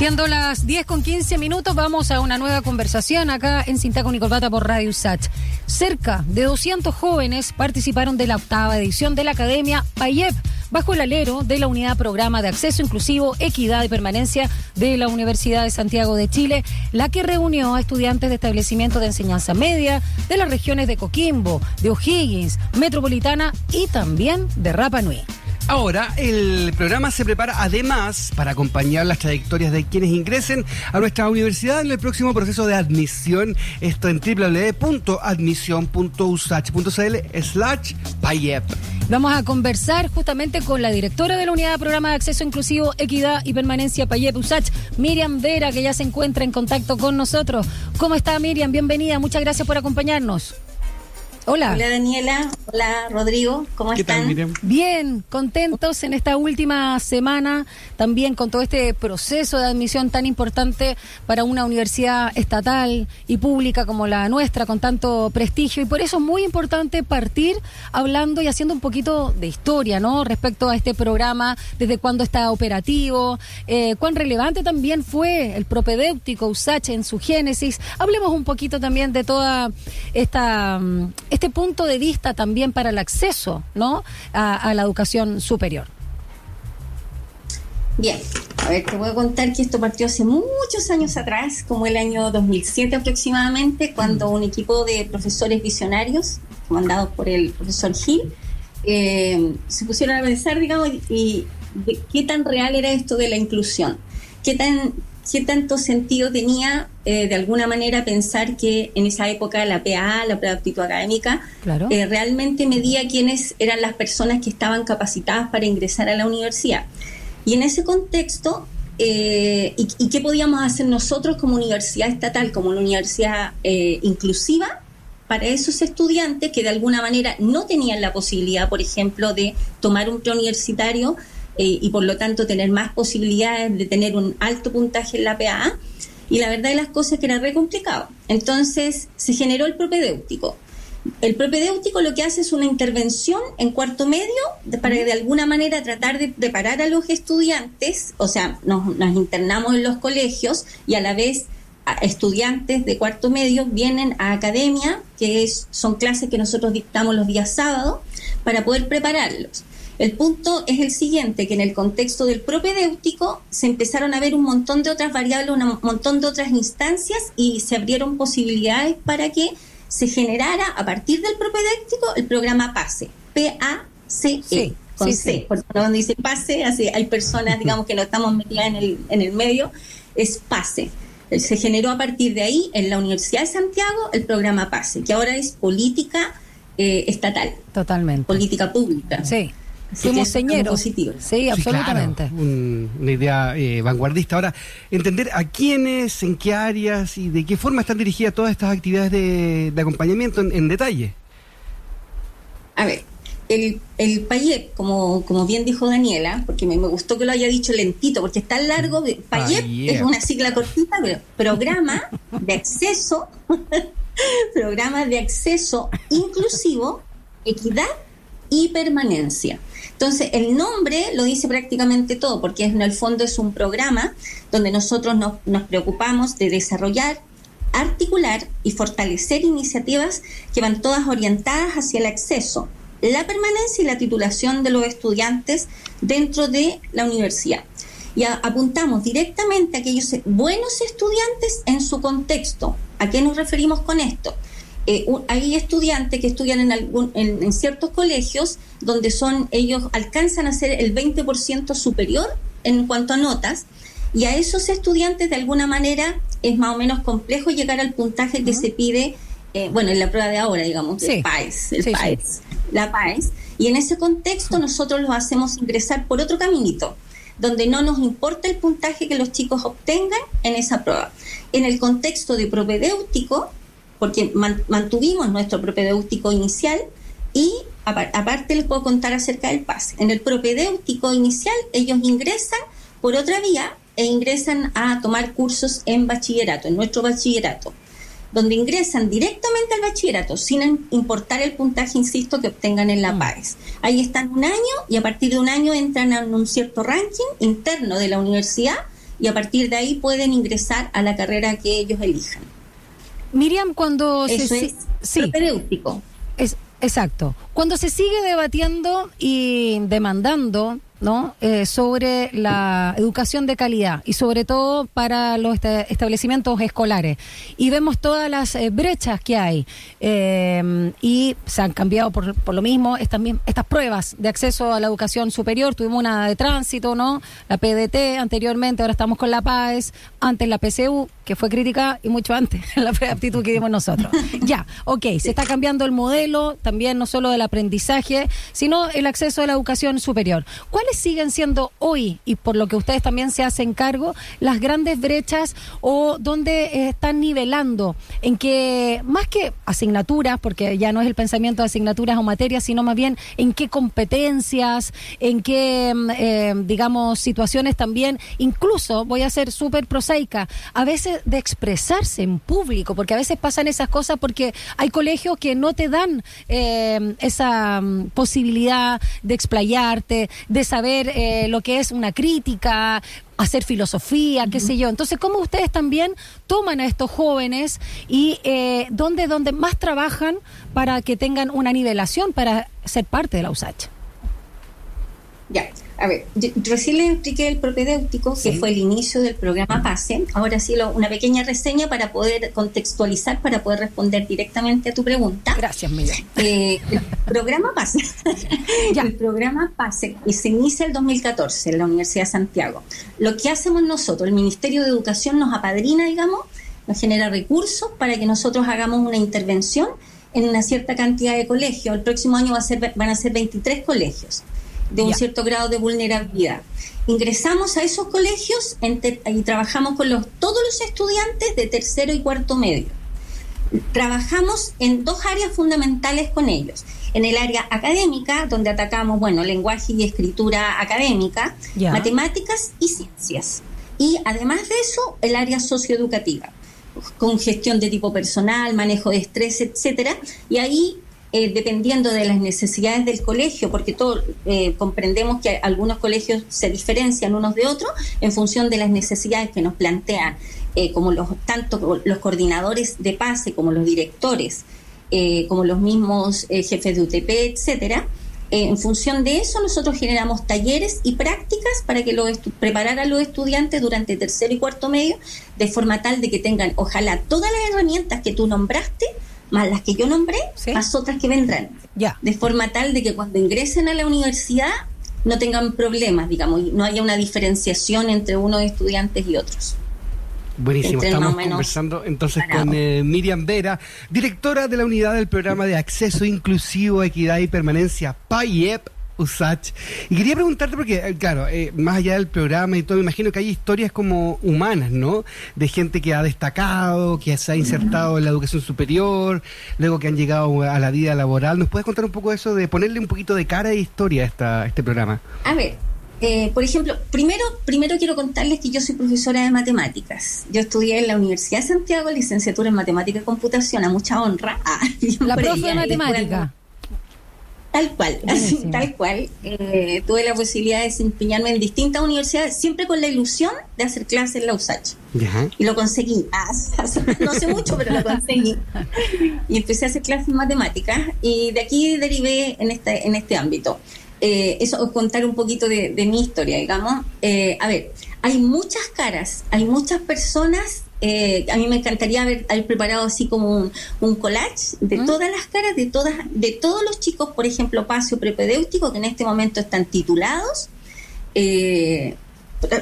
Siendo las 10 con 15 minutos, vamos a una nueva conversación acá en Cinta con Nicolbata por Radio Sach. Cerca de 200 jóvenes participaron de la octava edición de la Academia PAYEP, bajo el alero de la Unidad Programa de Acceso Inclusivo, Equidad y Permanencia de la Universidad de Santiago de Chile, la que reunió a estudiantes de establecimientos de enseñanza media de las regiones de Coquimbo, de O'Higgins, Metropolitana y también de Rapa Nui. Ahora, el programa se prepara además para acompañar las trayectorias de quienes ingresen a nuestra universidad en el próximo proceso de admisión. Esto en www.admisión.usach.cl slash payep. Vamos a conversar justamente con la directora de la Unidad de Programa de Acceso Inclusivo, Equidad y Permanencia Payep Usach, Miriam Vera, que ya se encuentra en contacto con nosotros. ¿Cómo está Miriam? Bienvenida, muchas gracias por acompañarnos. Hola. Hola Daniela, hola Rodrigo, ¿cómo ¿Qué están? tal? Bien, contentos en esta última semana, también con todo este proceso de admisión tan importante para una universidad estatal y pública como la nuestra, con tanto prestigio. Y por eso es muy importante partir hablando y haciendo un poquito de historia, ¿no? Respecto a este programa, desde cuándo está operativo, eh, cuán relevante también fue el propedéutico USACH en su génesis. Hablemos un poquito también de toda esta mm, este punto de vista también para el acceso ¿no? a, a la educación superior. Bien, a ver, te voy a contar que esto partió hace muchos años atrás, como el año 2007 aproximadamente, cuando un equipo de profesores visionarios, comandados por el profesor Gil, eh, se pusieron a pensar, digamos, y, y de qué tan real era esto de la inclusión, qué tan qué tanto sentido tenía eh, de alguna manera pensar que en esa época la PA, la prueba de aptitud académica, Claro. eh, realmente medía quiénes eran las personas que estaban capacitadas para ingresar a la universidad. Y en ese contexto, eh, y, y qué podíamos hacer nosotros como universidad estatal, como una universidad eh, inclusiva, para esos estudiantes que de alguna manera no tenían la posibilidad, por ejemplo, de tomar un preuniversitario eh, y por lo tanto tener más posibilidades de tener un alto puntaje en la PAA. Y la verdad de las cosas es que era re complicado. Entonces se generó el propedéutico. El propedéutico lo que hace es una intervención en cuarto medio de- para de alguna manera tratar de preparar a los estudiantes, o sea, nos, nos internamos en los colegios y a la vez a- estudiantes de cuarto medio vienen a academia, que es, son clases que nosotros dictamos los días sábados, para poder prepararlos. El punto es el siguiente, que en el contexto del propedéutico se empezaron a ver un montón de otras variables, un montón de otras instancias y se abrieron posibilidades para que se generara a partir del propedéutico el programa PASE, P-A-C-E, Sí, con sí, C, sí. porque cuando dice PASE, así hay personas, digamos, que no estamos metidas en el, en el medio, es PASE. Se generó a partir de ahí en la Universidad de Santiago el programa PASE, que ahora es política eh, estatal, Totalmente. política pública. Sí. Fuimos señeros. positivo. Sí, Sí, absolutamente. claro, un- una idea eh, vanguardista. Ahora, entender a quiénes, en qué áreas y de qué forma están dirigidas todas estas actividades de, de acompañamiento en, en detalle. A ver, el, el PAYEP, como, como bien dijo Daniela, porque me, me gustó que lo haya dicho lentito, porque es tan largo, que PAYEP PAYEP. es una sigla cortita, pero programa de acceso, programa de acceso inclusivo, equidad y permanencia. Entonces, el nombre lo dice prácticamente todo, porque en el fondo es un programa donde nosotros nos, preocupamos de desarrollar, articular y fortalecer iniciativas que van todas orientadas hacia el acceso, la permanencia y la titulación de los estudiantes dentro de la universidad. Y apuntamos directamente a aquellos buenos estudiantes en su contexto. ¿A qué nos referimos con esto? Eh, hay estudiantes que estudian en, algún, en, en ciertos colegios donde son ellos alcanzan a ser el 20% superior en cuanto a notas y a esos estudiantes de alguna manera es más o menos complejo llegar al puntaje que se pide, eh, bueno, en la prueba de ahora, digamos, Sí. el PAES, el Sí, sí. PAES, la PAES. Y en ese contexto nosotros los hacemos ingresar por otro caminito, donde no nos importa el puntaje que los chicos obtengan en esa prueba. En el contexto de propedéutico, porque man- mantuvimos nuestro propedéutico inicial y apar- aparte les puedo contar acerca del pase. En el propedéutico inicial ellos ingresan por otra vía e ingresan a tomar cursos en bachillerato, en nuestro bachillerato, donde ingresan directamente al bachillerato sin im- importar el puntaje, insisto, que obtengan en la PAES. Ahí están un año y a partir de un año entran a un cierto ranking interno de la universidad y a partir de ahí pueden ingresar a la carrera que ellos elijan. Miriam, cuando Eso se... es sí, propedéutico. es, exacto. Cuando se sigue debatiendo y demandando ¿no? Eh, sobre la educación de calidad y sobre todo para los esta- establecimientos escolares. Y vemos todas las eh, brechas que hay eh, y se han cambiado por, por lo mismo estas, pruebas de acceso a la educación superior. Tuvimos una de tránsito, ¿no? La PDT anteriormente, ahora estamos con la PAES, antes la PCU, que fue crítica y mucho antes la aptitud que dimos nosotros. ya, ok, se está cambiando el modelo también no solo del aprendizaje, sino el acceso a la educación superior. ¿Cuáles siguen siendo hoy, y por lo que ustedes también se hacen cargo, las grandes brechas o dónde eh, están nivelando? En que, más que asignaturas, porque ya no es el pensamiento de asignaturas o materias, sino más bien en qué competencias, en qué, mm, eh, digamos, situaciones también, incluso, voy a ser súper prosaica, a veces de expresarse en público, porque a veces pasan esas cosas porque hay colegios que no te dan eh, esa mm, posibilidad de explayarte, de saber eh, lo que es una crítica, hacer filosofía, qué sé yo. Entonces, ¿cómo ustedes también toman a estos jóvenes y eh, dónde, dónde más trabajan para que tengan una nivelación para ser parte de la USACH? Ya, a ver, yo- recién le expliqué el propedéutico, que fue el inicio del programa PASE. Ahora sí, lo- una pequeña reseña para poder contextualizar, para poder responder directamente a tu pregunta. Gracias, Miguel. Eh, el programa PASE. Ya. El programa PASE y se inicia el 2014 en la Universidad de Santiago. Lo que hacemos nosotros, el Ministerio de Educación nos apadrina, digamos, nos genera recursos para que nosotros hagamos una intervención en una cierta cantidad de colegios. El próximo año va a ser, van a ser 23 colegios de un cierto grado de vulnerabilidad. Ingresamos a esos colegios y trabajamos con los, todos los estudiantes de tercero y cuarto medio trabajamos en dos áreas fundamentales con ellos. En el área académica, donde atacamos, bueno, lenguaje y escritura académica, matemáticas y ciencias. Y además de eso, el área socioeducativa, con gestión de tipo personal, manejo de estrés, etcétera. Y ahí, eh, dependiendo de las necesidades del colegio, porque todo, eh, comprendemos que algunos colegios se diferencian unos de otros en función de las necesidades que nos plantean eh, como los tanto los coordinadores de pase como los directores, como los mismos jefes de UTP, etcétera. En función de eso, nosotros generamos talleres y prácticas para que los preparar a los estudiantes durante tercero y cuarto medio, de forma tal de que tengan, ojalá, todas las herramientas que tú nombraste, más las que yo nombré, Sí. más otras que vendrán. Ya. De forma tal de que cuando ingresen a la universidad no tengan problemas, digamos, y no haya una diferenciación entre unos estudiantes y otros. Buenísimo, estamos conversando entonces con eh, Miriam Vera, directora de la unidad del programa de acceso inclusivo, equidad y permanencia PAIEP. USACH. Y quería preguntarte, porque, eh, claro, eh, más allá del programa y todo, me imagino que hay historias como humanas, ¿no? De gente que ha destacado, que se ha insertado en la educación superior, luego que han llegado a la vida laboral. ¿Nos puedes contar un poco de eso, de ponerle un poquito de cara e historia a, esta, a este programa? A ver, eh, por ejemplo, primero, primero quiero contarles que yo soy profesora de matemáticas. Yo estudié en la Universidad de Santiago, licenciatura en matemática y computación, a mucha honra. Ah, La profe de matemática. Tal cual, así, tal cual. Eh, tuve la posibilidad de desempeñarme en distintas universidades, siempre con la ilusión de hacer clases en la USACH. Y lo conseguí. Ah, no sé mucho, pero lo conseguí. Y empecé a hacer clases de matemáticas y de aquí derivé en este, en este ámbito. Eh, eso, os contar un poquito de, de mi historia, digamos. Eh, a ver, hay muchas caras, hay muchas personas. Eh, a mí me encantaría haber, haber preparado así como un, un collage de todas las caras, de todas, de todos los chicos, por ejemplo, pasio prepedéutico, que en este momento están titulados. Eh,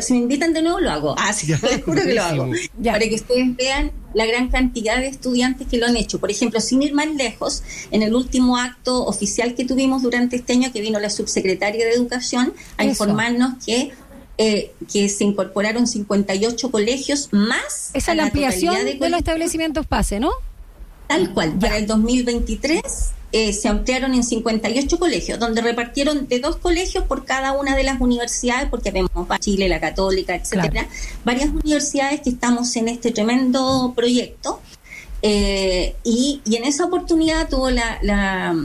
si me invitan de nuevo, lo hago. Ah, sí, Ya, les juro que lo hago. Ya. Para que ustedes vean la gran cantidad de estudiantes que lo han hecho. Por ejemplo, sin ir más lejos, en el último acto oficial que tuvimos durante este año, que vino la subsecretaria de Educación a Eso. informarnos que, eh, que se incorporaron 58 colegios más. Esa es la ampliación de, colegios. los establecimientos PASE, ¿no? Tal cual, para el 2023 eh, se ampliaron en 58 colegios, donde repartieron de dos colegios por cada una de las universidades, porque vemos Chile, la Católica, etcétera, Claro. varias universidades que estamos en este tremendo proyecto. Eh, y, y en esa oportunidad tuvo la, la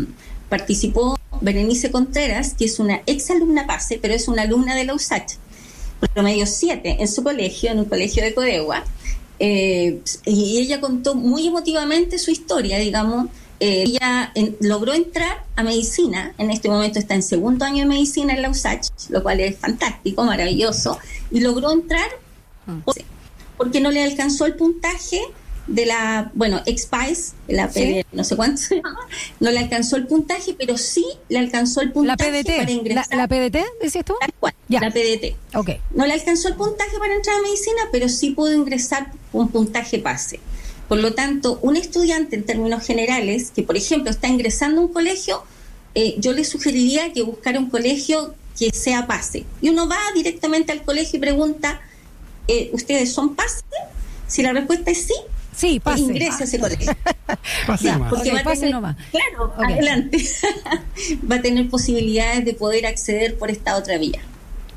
participó Berenice Contreras, que es una ex alumna PASE, pero es una alumna de la USACH promedio 7 en su colegio, en un colegio de Codegua. Eh, y ella contó muy emotivamente su historia, digamos. Eh, ella logró entrar a medicina, en este momento está en segundo año de medicina en la USACH, lo cual es fantástico, maravilloso, y logró entrar mm. porque no le alcanzó el puntaje de la, bueno, Expice, la PD, no sé cuánto no le alcanzó el puntaje, pero sí le alcanzó el puntaje la PDT, para ingresar. ¿La, PDT, decías tú? La PDT. Okay. No le alcanzó el puntaje para entrar a medicina, pero sí pudo ingresar un puntaje pase. Por lo tanto, un estudiante en términos generales, que por ejemplo está ingresando a un colegio, eh, yo le sugeriría que buscara un colegio que sea pase. Y uno va directamente al colegio y pregunta, eh, ¿ustedes son pase? Si la respuesta es sí, Sí, pase. Ingresa a ese colegio. pase Porque va a tener, Claro, adelante. va a tener posibilidades de poder acceder por esta otra vía.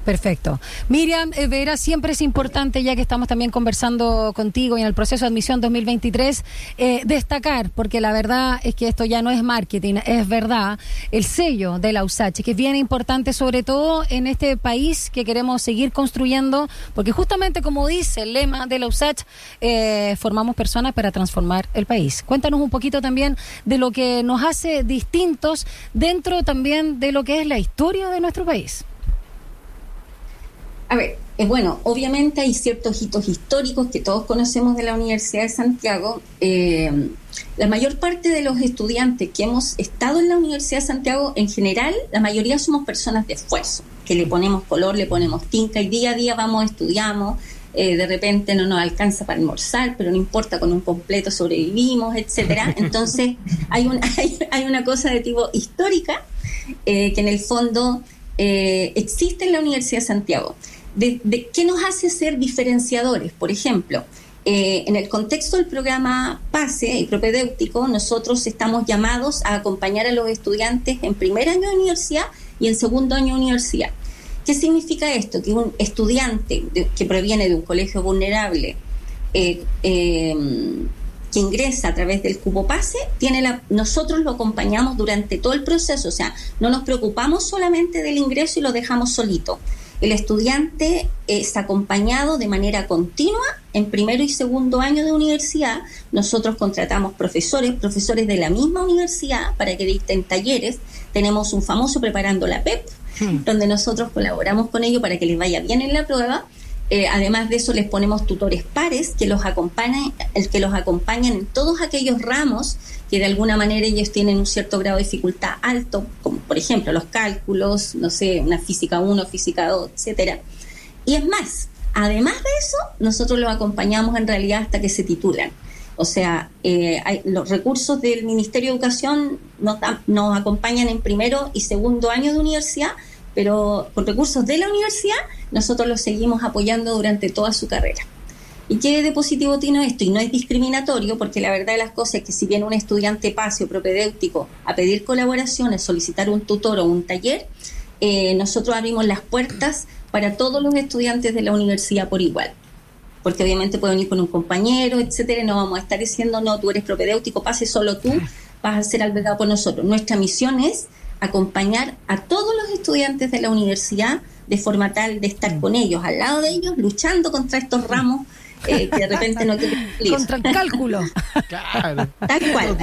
Perfecto. Miriam eh, Vera, siempre es importante, ya que estamos también conversando contigo y en el proceso de admisión 2023, eh, destacar, porque la verdad es que esto ya no es marketing, es verdad, el sello de la USACH, que es bien importante, sobre todo en este país que queremos seguir construyendo, porque justamente como dice el lema de la USACH, eh, formamos personas para transformar el país. Cuéntanos un poquito también de lo que nos hace distintos dentro también de lo que es la historia de nuestro país. A ver, eh, bueno, obviamente hay ciertos hitos históricos que todos conocemos de la Universidad de Santiago. Eh, la mayor parte de los estudiantes que hemos estado en la Universidad de Santiago, en general, la mayoría somos personas de esfuerzo, que le ponemos color, le ponemos tinta y día a día vamos, estudiamos. Eh, de repente no nos alcanza para almorzar, pero no importa, con un completo sobrevivimos, etcétera. Entonces, hay, un, hay, una cosa de tipo histórica que en el fondo existe en la Universidad de Santiago de, qué nos hace ser diferenciadores. Por ejemplo, eh, en el contexto del programa PASE y propedéutico, nosotros estamos llamados a acompañar a los estudiantes en primer año de universidad y en segundo año de universidad. ¿Qué significa esto? Que un estudiante que proviene de un colegio vulnerable, eh, em, que ingresa a través del cupo PASE, tiene la, nosotros lo acompañamos durante todo el proceso, o sea, no nos preocupamos solamente del ingreso y lo dejamos solito el estudiante es acompañado de manera continua en primero y segundo año de universidad. Nosotros contratamos profesores, profesores de la misma universidad para que dicten talleres. Tenemos un famoso preparando la PEP, hmm. donde nosotros colaboramos con ellos para que les vaya bien en la prueba eh, además de eso, les ponemos tutores pares que los acompañan, que los acompañan en todos aquellos ramos que de alguna manera ellos tienen un cierto grado de dificultad alto, como por ejemplo los cálculos, no sé, una física 1, física 2, etcétera. Y es más, además de eso, nosotros los acompañamos en realidad hasta que se titulan. O sea, eh, los recursos del Ministerio de Educación nos, nos acompañan en primero y segundo año de universidad pero con recursos de la universidad nosotros los seguimos apoyando durante toda su carrera. ¿Y qué de positivo tiene esto? Y no es discriminatorio, porque la verdad de las cosas es que si viene un estudiante pase o propedéutico a pedir colaboraciones, solicitar un tutor o un taller, eh, nosotros abrimos las puertas para todos los estudiantes de la universidad por igual. Porque obviamente pueden ir con un compañero, etcétera, no vamos a estar diciendo, no, tú eres propedéutico, pase solo tú, vas a ser albergado por nosotros. Nuestra misión es acompañar a todos los estudiantes de la universidad de forma tal de estar mm. con ellos, al lado de ellos, luchando contra estos ramos eh, que de repente no quieren Contra el cálculo. Tal cual.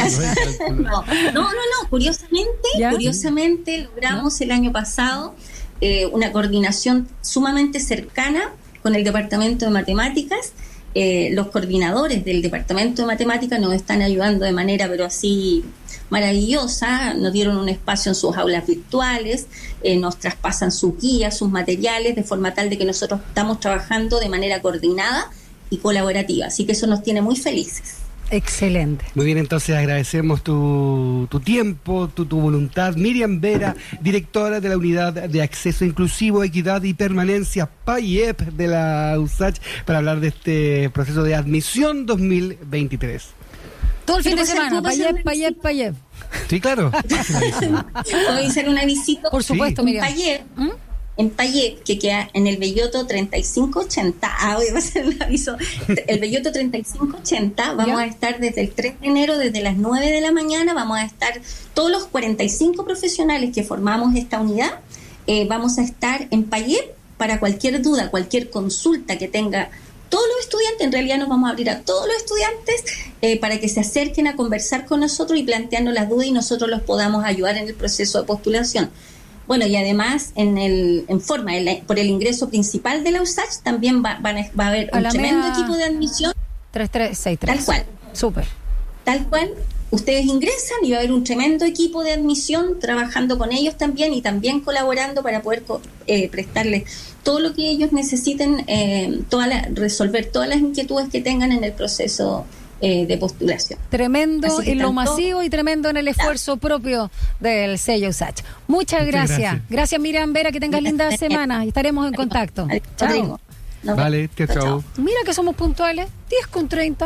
no, no, no, curiosamente, curiosamente logramos el año pasado eh, una coordinación sumamente cercana con el Departamento de Matemáticas. Eh, los coordinadores del Departamento de Matemáticas nos están ayudando de manera, pero así maravillosa, nos dieron un espacio en sus aulas virtuales, eh, nos traspasan sus guías, sus materiales, de forma tal de que nosotros estamos trabajando de manera coordinada y colaborativa. Así que eso nos tiene muy felices. Excelente. Muy bien, entonces agradecemos tu, tu tiempo, tu, tu, voluntad. Miriam Vera, directora de la Unidad de Acceso Inclusivo, Equidad y Permanencia PAIEP de la USACH, para hablar de este proceso de admisión 2023. Todo el fin de semana, Payet, Payet, Payet. Sí, claro. Voy a hacer una visita. Por supuesto. Payet, ¿Mm? En Payet, que queda en el Belloto 3580. Ah, voy a hacer el aviso. El Belloto 3580, vamos a estar desde el 3 de enero, desde las 9 de la mañana, vamos a estar todos los 45 profesionales que formamos esta unidad, eh, vamos a estar en Payet para cualquier duda, cualquier consulta que tenga todos los estudiantes, en realidad nos vamos a abrir a todos los estudiantes eh, para que se acerquen a conversar con nosotros y plantearnos las dudas y nosotros los podamos ayudar en el proceso de postulación. Bueno, y además, en, el, en forma, por el ingreso principal de la USACH, también va, va a haber un tremendo equipo de admisión. 3363. Tal cual. Súper. Tal cual. Ustedes ingresan y va a haber un tremendo equipo de admisión trabajando con ellos también y también colaborando para poder eh, prestarles todo lo que ellos necesiten, eh, toda resolver todas las inquietudes que tengan en el proceso eh, de postulación. Tremendo en lo masivo y tremendo en el esfuerzo propio del sello USACH. Muchas, gracias. gracias. Miriam Vera, que tengas linda semana y estaremos en contacto. Chao. Vale, chao, chao. Mira que somos puntuales, 10 con 30.